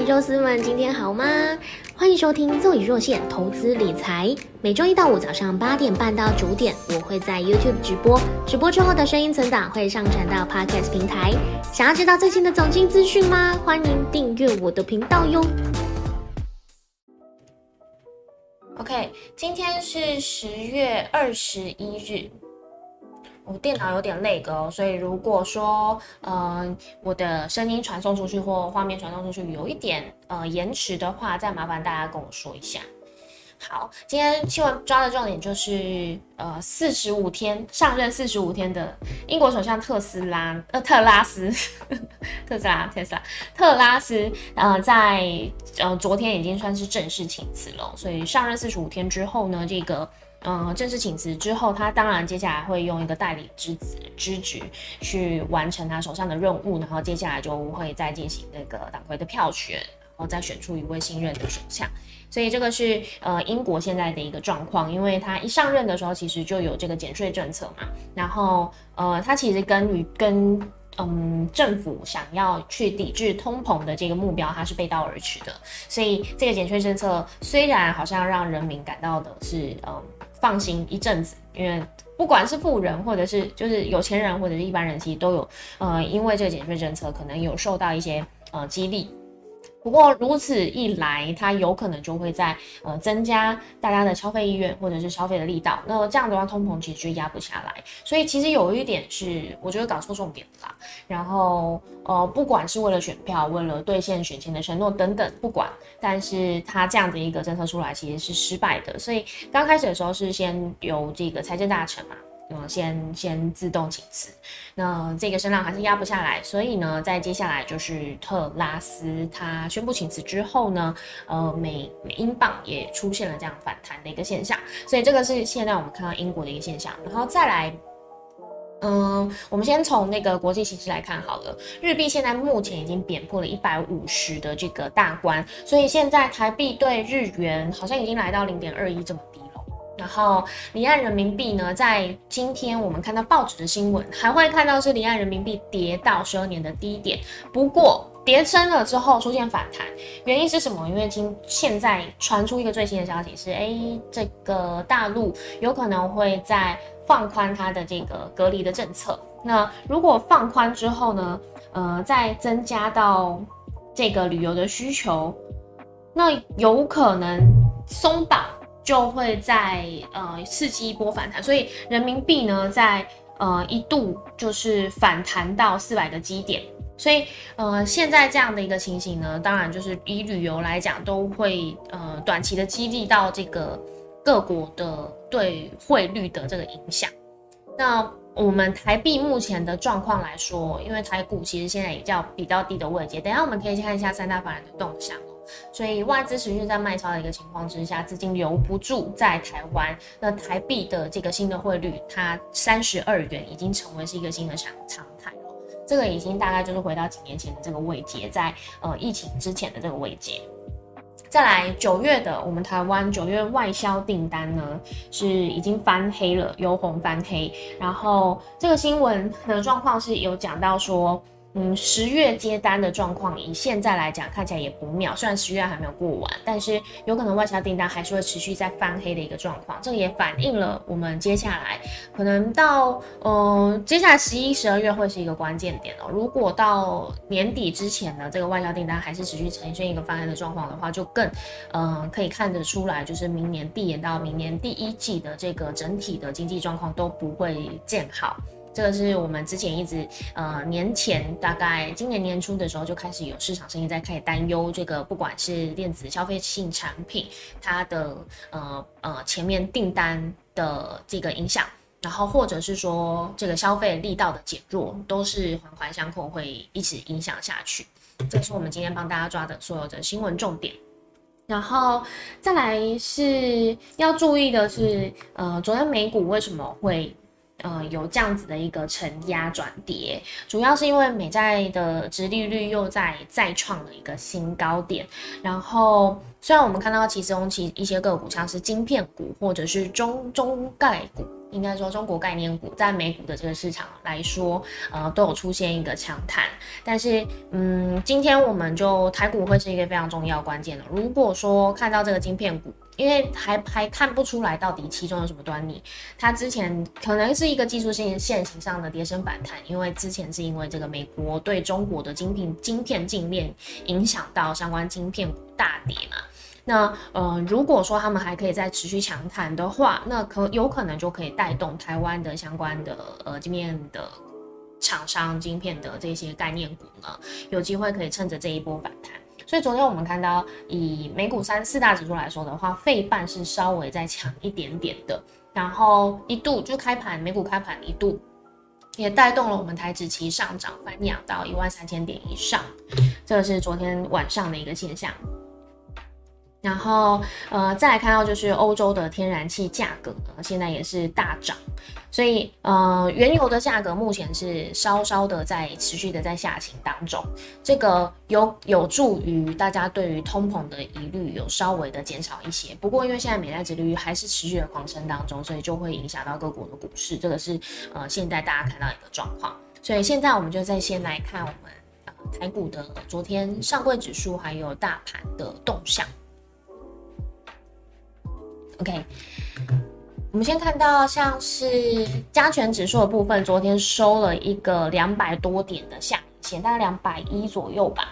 肉丝们，今天好吗？欢迎收听奏以若现投资理财，每周一到五早上八点半到九点，我会在 YouTube 直播，直播之后的声音存档会上传到 Podcast 平台。想要知道最新的总经资讯吗？欢迎订阅我的频道哟。OK，今天是十月二十一日。我电脑有点累哦，所以如果说，呃，我的声音传送出去或画面传送出去有一点呃延迟的话，再麻烦大家跟我说一下。好，今天新闻抓的重点就是，呃，四十五天上任四十五天的英国首相特斯拉，呃，特拉斯，特斯拉，特斯拉，特拉斯，呃，在呃昨天已经算是正式请辞了，所以上任四十五天之后呢，这个。嗯，正式请辞之后，他当然接下来会用一个代理之子之职去完成他手上的任务，然后接下来就会再进行那个党魁的票选，然后再选出一位新任的首相。所以这个是呃英国现在的一个状况，因为他一上任的时候其实就有这个减税政策嘛，然后呃他其实跟与跟。嗯，政府想要去抵制通膨的这个目标，它是背道而驰的。所以这个减税政策虽然好像让人民感到的是嗯放心一阵子，因为不管是富人或者是就是有钱人或者是一般人，其实都有呃因为这个减税政策可能有受到一些呃激励。不过如此一来，它有可能就会在呃增加大家的消费意愿或者是消费的力道。那这样的话，通膨其实就压不下来。所以其实有一点是，我觉得搞错重点啦。然后呃，不管是为了选票，为了兑现选前的承诺等等，不管，但是它这样的一个政策出来，其实是失败的。所以刚开始的时候是先由这个财政大臣嘛。嗯，先先自动请辞，那这个声浪还是压不下来，所以呢，在接下来就是特拉斯他宣布请辞之后呢，呃，美美英镑也出现了这样反弹的一个现象，所以这个是现在我们看到英国的一个现象，然后再来，嗯，我们先从那个国际形势来看好了，日币现在目前已经贬破了一百五十的这个大关，所以现在台币对日元好像已经来到零点二一这么低。然后离岸人民币呢，在今天我们看到报纸的新闻，还会看到是离岸人民币跌到十二年的低点。不过跌升了之后出现反弹，原因是什么？因为今现在传出一个最新的消息是，哎，这个大陆有可能会在放宽它的这个隔离的政策。那如果放宽之后呢，呃，再增加到这个旅游的需求，那有可能松绑。就会在呃刺激一波反弹，所以人民币呢在呃一度就是反弹到四百个基点，所以呃现在这样的一个情形呢，当然就是以旅游来讲，都会呃短期的激励到这个各国的对汇率的这个影响。那我们台币目前的状况来说，因为台股其实现在也叫比较低的位阶，等下我们可以看一下三大法人的动向。所以外资持续在卖超的一个情况之下，资金留不住在台湾。那台币的这个新的汇率，它三十二元已经成为是一个新的常常态了。这个已经大概就是回到几年前的这个位阶，在呃疫情之前的这个位阶。再来九月的我们台湾九月外销订单呢，是已经翻黑了，由红翻黑。然后这个新闻的状况是有讲到说。嗯，十月接单的状况，以现在来讲看起来也不妙。虽然十月还没有过完，但是有可能外销订单还是会持续在翻黑的一个状况。这也反映了我们接下来可能到嗯，接下来十一、十二月会是一个关键点哦。如果到年底之前呢，这个外销订单还是持续呈现一个翻黑的状况的话，就更嗯可以看得出来，就是明年递延到明年第一季的这个整体的经济状况都不会见好。这个是我们之前一直，呃，年前大概今年年初的时候就开始有市场声音在开始担忧这个，不管是电子消费性产品，它的呃呃前面订单的这个影响，然后或者是说这个消费力道的减弱，都是环环相扣，会一直影响下去。这是我们今天帮大家抓的所有的新闻重点。然后再来是要注意的是，呃，昨天美股为什么会？呃，有这样子的一个承压转跌，主要是因为美债的殖利率又在再创了一个新高点。然后，虽然我们看到其中其一些个股，像是晶片股或者是中中概股，应该说中国概念股在美股的这个市场来说，呃，都有出现一个强弹。但是，嗯，今天我们就台股会是一个非常重要关键的。如果说看到这个晶片股，因为还还看不出来到底其中有什么端倪，它之前可能是一个技术性线型上的跌升反弹，因为之前是因为这个美国对中国的晶片晶片禁链影响到相关晶片大跌嘛。那呃，如果说他们还可以再持续强弹的话，那可有可能就可以带动台湾的相关的呃晶片的厂商晶片的这些概念股呢，有机会可以趁着这一波反弹。所以昨天我们看到，以美股三四大指数来说的话，费半是稍微再强一点点的，然后一度就开盘，美股开盘一度也带动了我们台指期上涨翻扬到一万三千点以上，这个是昨天晚上的一个现象。然后，呃，再来看到就是欧洲的天然气价格呢，现在也是大涨，所以，呃，原油的价格目前是稍稍的在持续的在下行当中，这个有有助于大家对于通膨的疑虑有稍微的减少一些。不过，因为现在美债殖利率还是持续的狂升当中，所以就会影响到各国的股市，这个是呃现在大家看到一个状况。所以现在我们就再先来看我们呃台股的昨天上柜指数还有大盘的动向。OK，我们先看到像是加权指数的部分，昨天收了一个两百多点的下影线，大概两百一左右吧。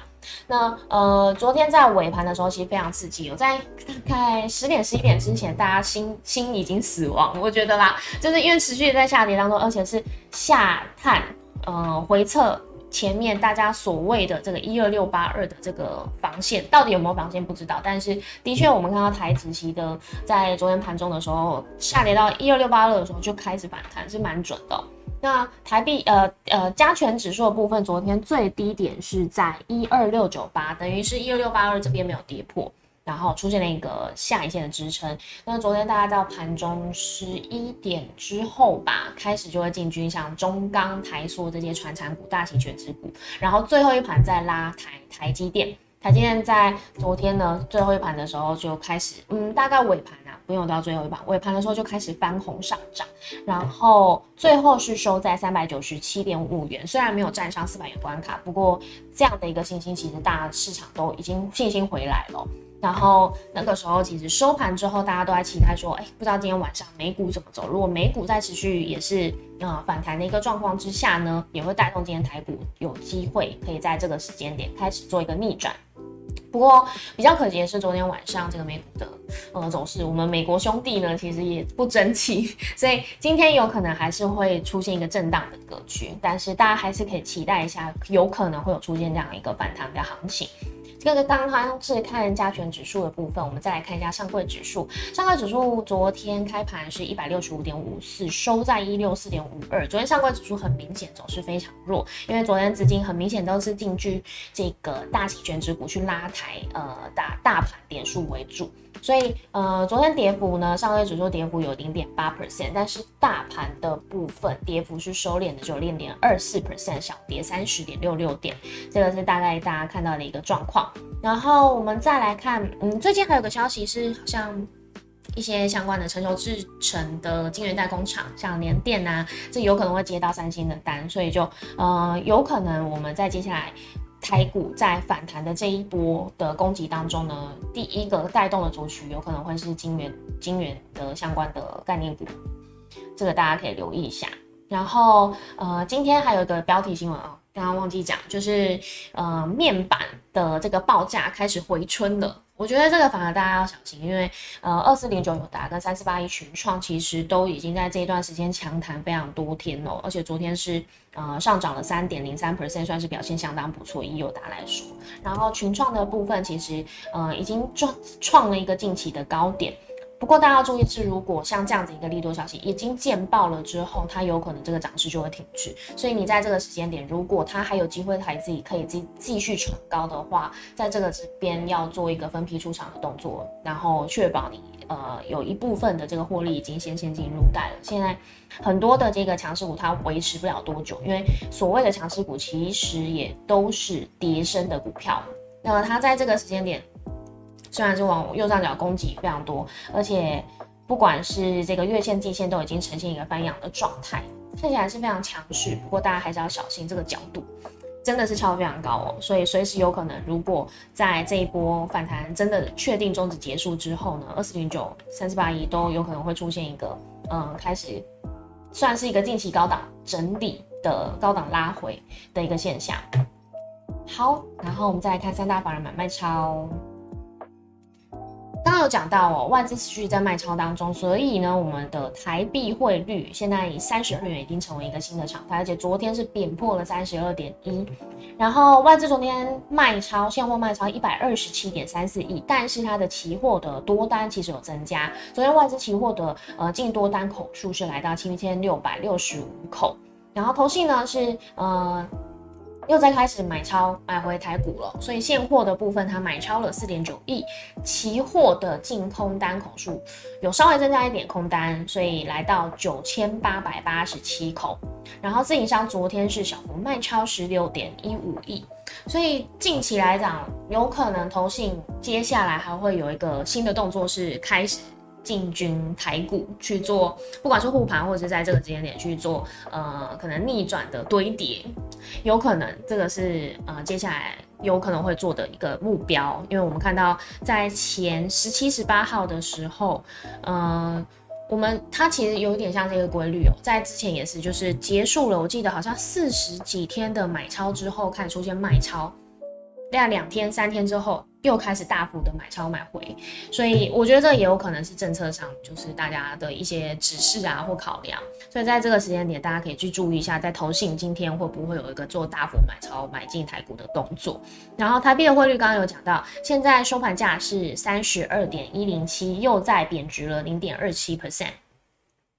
那呃，昨天在尾盘的时候，其实非常刺激，有在大概十点十一点之前，大家心心已经死亡，我觉得啦，就是因为持续在下跌当中，而且是下探呃回撤。前面大家所谓的这个一二六八二的这个防线，到底有没有防线不知道，但是的确我们看到台子期的在昨天盘中的时候下跌到一二六八二的时候就开始反弹，是蛮准的。那台币呃呃加权指数的部分，昨天最低点是在一二六九八，等于是一二六八二这边没有跌破。然后出现了一个下影线的支撑。那昨天大家到盘中十一点之后吧，开始就会进军像中钢、台塑这些传产股、大型全值股。然后最后一盘再拉台台积电，台积电在昨天呢最后一盘的时候就开始，嗯，大概尾盘啊，不用到最后一盘，尾盘的时候就开始翻红上涨。然后最后是收在三百九十七点五元，虽然没有站上四百元关卡，不过这样的一个信心，其实大家市场都已经信心回来了。然后那个时候，其实收盘之后，大家都在期待说，哎，不知道今天晚上美股怎么走。如果美股在持续也是呃反弹的一个状况之下呢，也会带动今天台股有机会可以在这个时间点开始做一个逆转。不过比较可惜的是，昨天晚上这个美股的呃走势，我们美国兄弟呢其实也不争气，所以今天有可能还是会出现一个震荡的格局。但是大家还是可以期待一下，有可能会有出现这样一个反弹的行情。这个刚刚是看加权指数的部分，我们再来看一下上柜指数。上柜指数昨天开盘是一百六十五点五四，收在一六四点五二。昨天上柜指数很明显走势非常弱，因为昨天资金很明显都是进军这个大型卷指股去拉抬，呃，大大盘点数为主。所以，呃，昨天跌幅呢，上柜指数跌幅有零点八 percent，但是大盘的部分跌幅是收敛的，只有零点二四 percent，小跌三十点六六点，这个是大概大家看到的一个状况。然后我们再来看，嗯，最近还有个消息是，好像一些相关的成熟制成的晶圆代工厂，像联电啊，这有可能会接到三星的单，所以就，呃，有可能我们在接下来。台股在反弹的这一波的攻击当中呢，第一个带动的族群有可能会是金元、金元的相关的概念股，这个大家可以留意一下。然后，呃，今天还有一个标题新闻啊，刚刚忘记讲，就是呃，面板的这个报价开始回春了。我觉得这个反而大家要小心，因为呃，二四零九友达跟三四八一群创其实都已经在这一段时间强谈非常多天了，而且昨天是呃上涨了三点零三 percent，算是表现相当不错。以友达来说，然后群创的部分其实呃已经创创了一个近期的高点。不过大家要注意是，如果像这样子一个利多消息已经见爆了之后，它有可能这个涨势就会停滞。所以你在这个时间点，如果它还有机会还自己可以继继续冲高的话，在这个这边要做一个分批出场的动作，然后确保你呃有一部分的这个获利已经先先进入袋了。现在很多的这个强势股它维持不了多久，因为所谓的强势股其实也都是跌升的股票。那么它在这个时间点。虽然是往右上角攻击非常多，而且不管是这个月线、季线都已经呈现一个翻阳的状态，看起来是非常强势。不过大家还是要小心这个角度，真的是超非常高哦，所以随时有可能，如果在这一波反弹真的确定终止结束之后呢，二四零九、三四八一都有可能会出现一个嗯，开始算是一个近期高档整理的高档拉回的一个现象。好，然后我们再来看三大法人买卖超。刚刚有讲到哦，外资持续在卖超当中，所以呢，我们的台币汇率现在以三十二元已经成为一个新的常态，而且昨天是贬破了三十二点一。然后外资昨天卖超现货卖超一百二十七点三四亿，但是它的期货的多单其实有增加，昨天外资期货的呃净多单口数是来到七千六百六十五口，然后投信呢是呃。又在开始买超买回台股了，所以现货的部分它买超了四点九亿，期货的净空单口数有稍微增加一点空单，所以来到九千八百八十七口。然后自营商昨天是小幅卖超十六点一五亿，所以近期来讲，有可能投信接下来还会有一个新的动作是开始。进军台股去做，不管是护盘或者是在这个时间点去做，呃，可能逆转的堆叠，有可能这个是呃接下来有可能会做的一个目标。因为我们看到在前十七、十八号的时候，呃，我们它其实有点像这个规律哦，在之前也是，就是结束了，我记得好像四十几天的买超之后，开始出现卖超，大概两天、三天之后。又开始大幅的买超买回，所以我觉得这也有可能是政策上就是大家的一些指示啊或考量，所以在这个时间点，大家可以去注意一下，在投信今天会不会有一个做大幅买超买进台股的动作。然后台币的汇率刚刚有讲到，现在收盘价是三十二点一零七，又在贬值了零点二七 percent。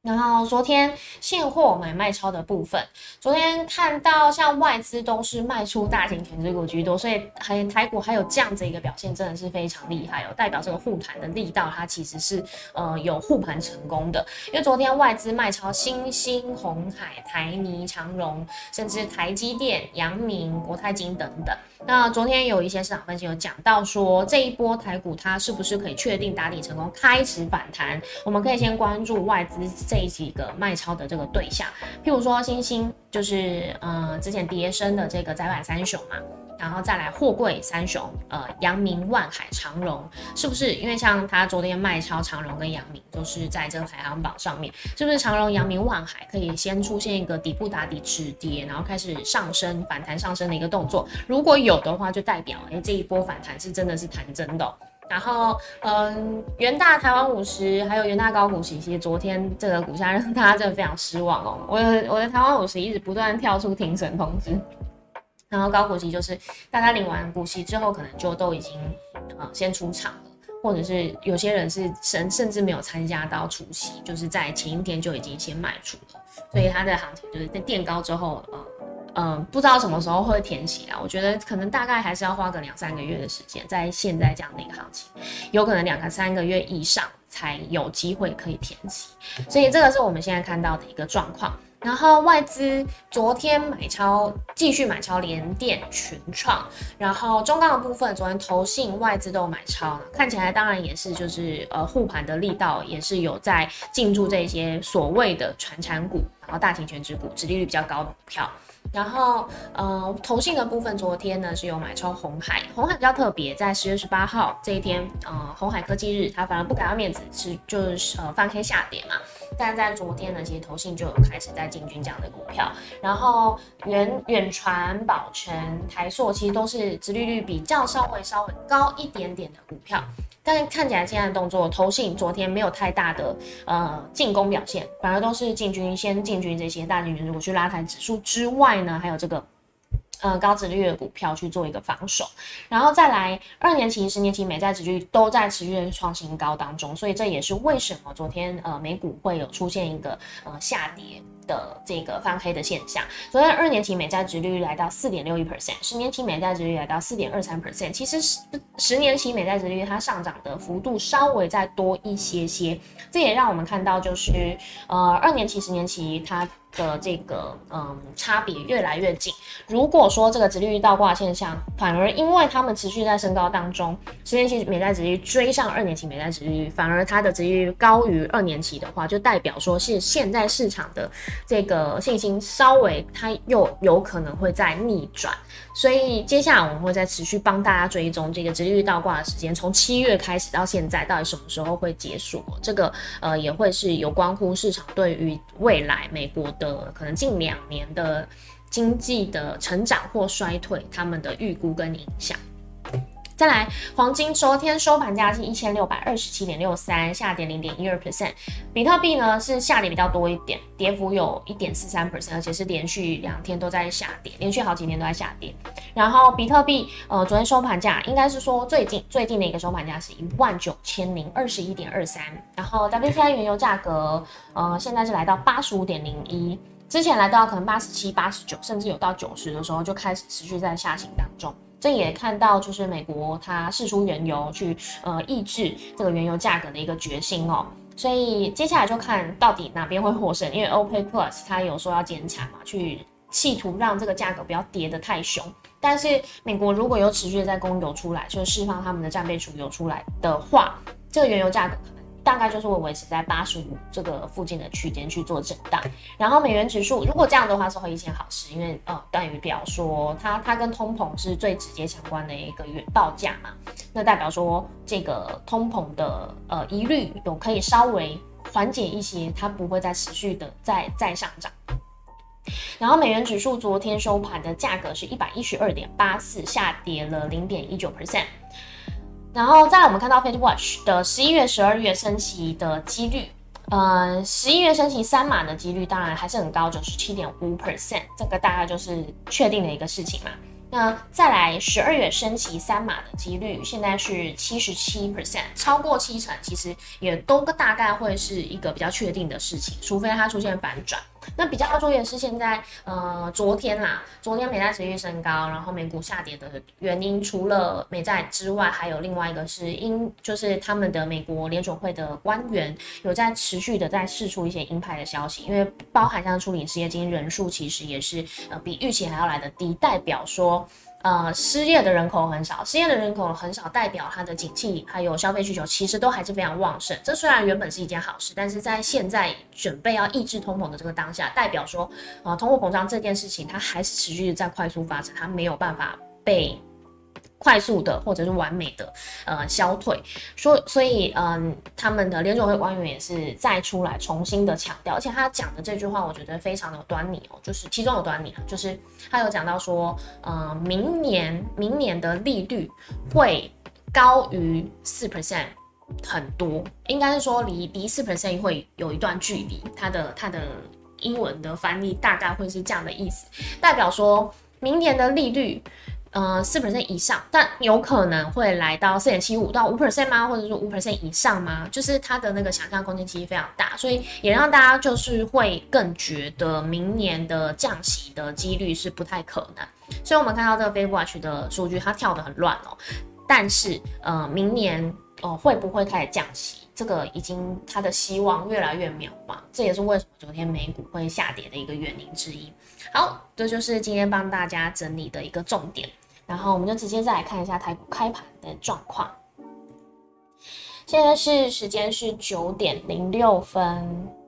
然后昨天现货买卖超的部分，昨天看到像外资都是卖出大型全值股居多，所以还台股还有这样子一个表现，真的是非常厉害哦，代表这个护盘的力道，它其实是呃有护盘成功的。因为昨天外资卖超新兴、红海、台泥、长荣，甚至台积电、阳明、国泰金等等。那昨天有一些市场分析有讲到说，这一波台股它是不是可以确定打底成功，开始反弹？我们可以先关注外资这几个卖超的这个对象，譬如说星星，就是呃之前跌升的这个窄板三雄嘛。然后再来货柜三雄，呃，阳明、万海、长荣，是不是？因为像他昨天卖超长荣跟阳明，都是在这个排行榜上面，是不是？长荣、阳明、万海可以先出现一个底部打底止跌，然后开始上升反弹上升的一个动作。如果有的话，就代表哎这一波反弹是真的是弹真的。然后，嗯，元大台湾五十还有元大高股息，其实昨天这个股价让大家真的非常失望哦。我我的台湾五十一直不断跳出停损通知。然后高股息就是大家领完股息之后，可能就都已经呃先出场了，或者是有些人是甚甚至没有参加到除息，就是在前一天就已经先卖出了，所以它的行情就是在垫高之后，呃呃不知道什么时候会填息啊。我觉得可能大概还是要花个两三个月的时间，在现在这样的一个行情，有可能两个三个月以上才有机会可以填息，所以这个是我们现在看到的一个状况。然后外资昨天买超，继续买超联电、群创，然后中钢的部分，昨天投信外资都买超，看起来当然也是就是呃护盘的力道也是有在进驻这些所谓的传产股，然后大型全值股，殖利率比较高的股票。然后，呃，投信的部分，昨天呢是有买超红海，红海比较特别，在十月十八号这一天，呃，红海科技日，它反而不给他面子，是就是呃翻黑下跌嘛。但在昨天呢，其实投信就有开始在进军这样的股票。然后远远传、宝成、台硕，其实都是殖利率比较稍微稍微高一点点的股票。但是看起来现在的动作，投信昨天没有太大的呃进攻表现，反而都是进军先进军这些大型如果去拉抬指数之外呢，还有这个呃高值率的股票去做一个防守，然后再来二年期、十年期美债值率都在持续的创新高当中，所以这也是为什么昨天呃美股会有出现一个呃下跌。的这个翻黑的现象，昨天二年期美债值率来到四点六一 percent，十年期美债值率来到四点二三 percent。其实十十年期美债值率它上涨的幅度稍微再多一些些，这也让我们看到就是呃二年期、十年期它的这个嗯差别越来越近。如果说这个直利率倒挂现象反而因为他们持续在升高当中，十年期美债直利率追上二年期美债直利率，反而它的直利率高于二年期的话，就代表说是现在市场的这个信心稍微它又有可能会在逆转。所以接下来我们会再持续帮大家追踪这个直利率倒挂的时间，从七月开始到现在，到底什么时候会结束？这个呃也会是有关乎市场对于未来美国的可能近两年的经济的成长或衰退，他们的预估跟影响。再来，黄金昨天收盘价是一千六百二十七点六三，下跌零点一二 percent。比特币呢是下跌比较多一点，跌幅有一点四三 percent，而且是连续两天都在下跌，连续好几天都在下跌。然后比特币呃昨天收盘价应该是说最近最近的一个收盘价是一万九千零二十一点二三。然后 WTI 原油价格呃现在是来到八十五点零一，之前来到可能八十七、八十九，甚至有到九十的时候就开始持续在下行当中。这也看到，就是美国它试出原油去呃抑制这个原油价格的一个决心哦，所以接下来就看到底哪边会获胜，因为 OPEC Plus 它有说要减产嘛，去企图让这个价格不要跌得太凶，但是美国如果有持续的在供油出来，就是释放他们的战备储油出来的话，这个原油价格可能。大概就是会维持在八十五这个附近的区间去做震荡，然后美元指数如果这样的话是会一件好事，因为呃等于表说它它跟通膨是最直接相关的一个原报价嘛，那代表说这个通膨的呃疑虑有可以稍微缓解一些，它不会再持续的再再上涨。然后美元指数昨天收盘的价格是一百一十二点八四，下跌了零点一九 percent。然后再来，我们看到 Fed Watch 的十一月、十二月升息的几率，呃，十一月升息三码的几率当然还是很高，九十七点五 percent，这个大概就是确定的一个事情嘛。那再来十二月升息三码的几率，现在是七十七 percent，超过七成，其实也都大概会是一个比较确定的事情，除非它出现反转。那比较要注意的是，现在呃，昨天啦，昨天美债持续升高，然后美股下跌的原因，除了美债之外，还有另外一个是英，就是他们的美国联准会的官员有在持续的在释出一些鹰派的消息，因为包含像处理失业金人数，其实也是呃比预期还要来的低，代表说。呃，失业的人口很少，失业的人口很少，代表它的景气还有消费需求其实都还是非常旺盛。这虽然原本是一件好事，但是在现在准备要抑制通膨的这个当下，代表说，呃，通货膨胀这件事情它还是持续在快速发展，它没有办法被。快速的或者是完美的呃消退，所所以嗯，他们的联总会官员也是再出来重新的强调，而且他讲的这句话我觉得非常的有端倪哦，就是其中有端倪啊就是他有讲到说，呃，明年明年的利率会高于四 percent 很多，应该是说离离四 percent 会有一段距离，他的他的英文的翻译大概会是这样的意思，代表说明年的利率。呃，四 percent 以上，但有可能会来到四点七五到五 percent 吗？或者说五 percent 以上吗？就是它的那个想象空间其实非常大，所以也让大家就是会更觉得明年的降息的几率是不太可能。所以我们看到这个 f a Watch 的数据，它跳得很乱哦。但是呃，明年哦会不会开始降息？这个已经它的希望越来越渺茫，这也是为什么昨天美股会下跌的一个原因之一。好，这就是今天帮大家整理的一个重点。然后我们就直接再来看一下台股开盘的状况。现在是时间是九点零六分。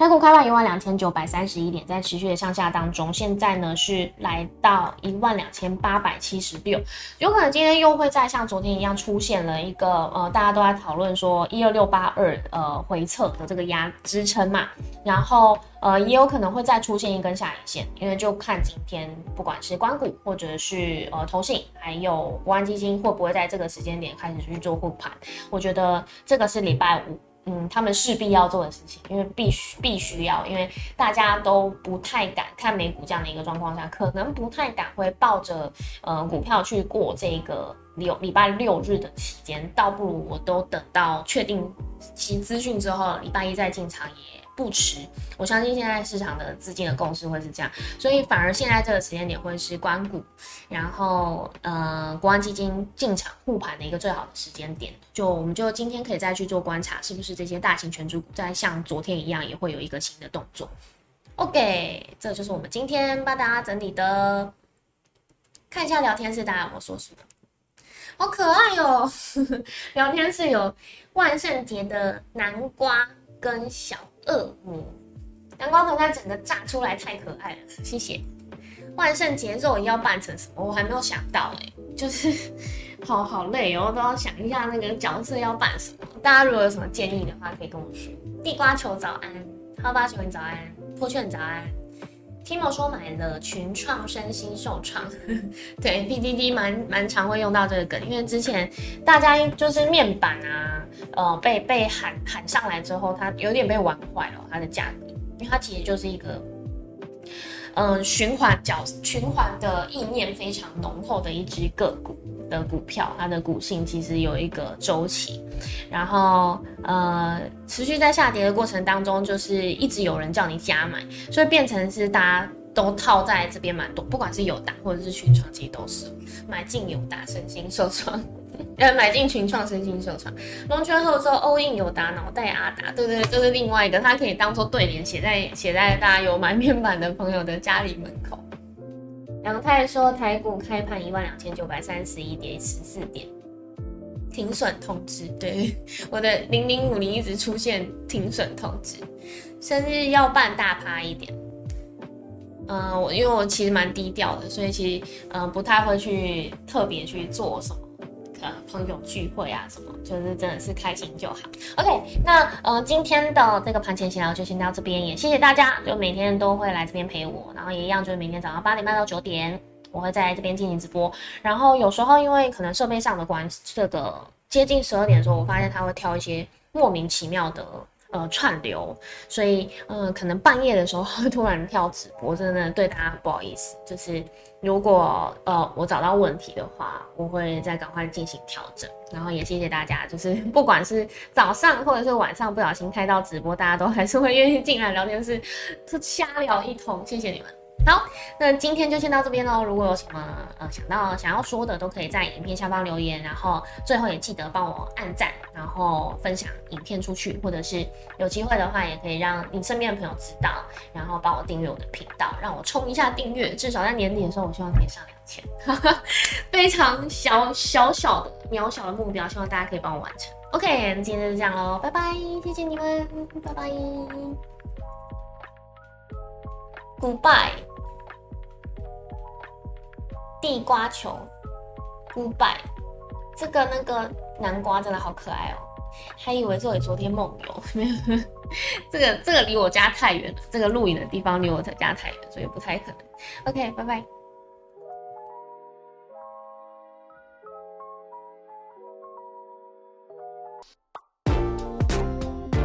台股开盘一万两千九百三十一点，在持续的向下当中，现在呢是来到一万两千八百七十六，有可能今天又会再像昨天一样出现了一个呃，大家都在讨论说一二六八二呃回撤的这个压支撑嘛，然后呃也有可能会再出现一根下影线，因为就看今天不管是关股或者是呃投信还有国安基金会不会在这个时间点开始去做护盘，我觉得这个是礼拜五。嗯，他们势必要做的事情，因为必须必须要，因为大家都不太敢看美股这样的一个状况下，可能不太敢会抱着呃股票去过这个六礼拜六日的期间，倒不如我都等到确定其资讯之后，礼拜一再进场也。不迟。我相信现在市场的资金的共识会是这样，所以反而现在这个时间点会是关股，然后呃国安基金进场护盘的一个最好的时间点。就我们就今天可以再去做观察，是不是这些大型权重股在像昨天一样也会有一个新的动作。OK，这就是我们今天帮大家整理的。看一下聊天室，大家有没有说什么？好可爱哦！聊天室有万圣节的南瓜跟小恶魔，南瓜盆栽整个炸出来太可爱了，谢谢。万圣节肉要扮成什么？我还没有想到哎，就是 好好累哦，都要想一下那个角色要扮什么。大家如果有什么建议的话，可以跟我说。地瓜球早安，哈巴球你早安，破券早安。Timo 说买了群创身心受创，对 PDD 蛮蛮常会用到这个梗，因为之前大家就是面板啊，呃被被喊喊上来之后，它有点被玩坏了它的价格，因为它其实就是一个嗯循环角循环的意念非常浓厚的一只个股。的股票，它的股性其实有一个周期，然后呃持续在下跌的过程当中，就是一直有人叫你加买，所以变成是大家都套在这边蛮多，不管是友达或者是群创，其实都是买进友达身心受创，呃买进群创身心受创，龙泉后之后欧印友达脑袋阿达，对对，就是另外一个，它可以当做对联写在写在大家有买面板的朋友的家里门口。杨太说台股开盘一万两千九百三十一点十四点。停损通知，对 我的零零五零一直出现停损通知。生日要办大趴一点，嗯，我因为我其实蛮低调的，所以其实嗯不太会去特别去做什么，呃朋友聚会啊什么，就是真的是开心就好。OK，那呃今天的这个盘前闲聊就先到这边，也谢谢大家，就每天都会来这边陪我，然后也一样就是明天早上八点半到九点。我会在这边进行直播，然后有时候因为可能设备上的关，这个接近十二点的时候，我发现他会挑一些莫名其妙的呃串流，所以嗯，可能半夜的时候会突然跳直播，真的对大家不好意思。就是如果呃我找到问题的话，我会再赶快进行调整。然后也谢谢大家，就是不管是早上或者是晚上不小心开到直播，大家都还是会愿意进来聊天室，就瞎聊一通，谢谢你们。好，那今天就先到这边喽。如果有什么呃想到想要说的，都可以在影片下方留言。然后最后也记得帮我按赞，然后分享影片出去，或者是有机会的话，也可以让你身边的朋友知道，然后帮我订阅我的频道，让我冲一下订阅。至少在年底的时候，我希望可以上两千，非常小小小的渺小的目标，希望大家可以帮我完成。OK，今天就这样喽，拜拜，谢谢你们，拜拜，Goodbye。地瓜球五百。这个那个南瓜真的好可爱哦，还以为是我昨天梦游，没有。这个这个离我家太远了，这个露营的地方离我家太远，所以不太可能。OK，拜拜。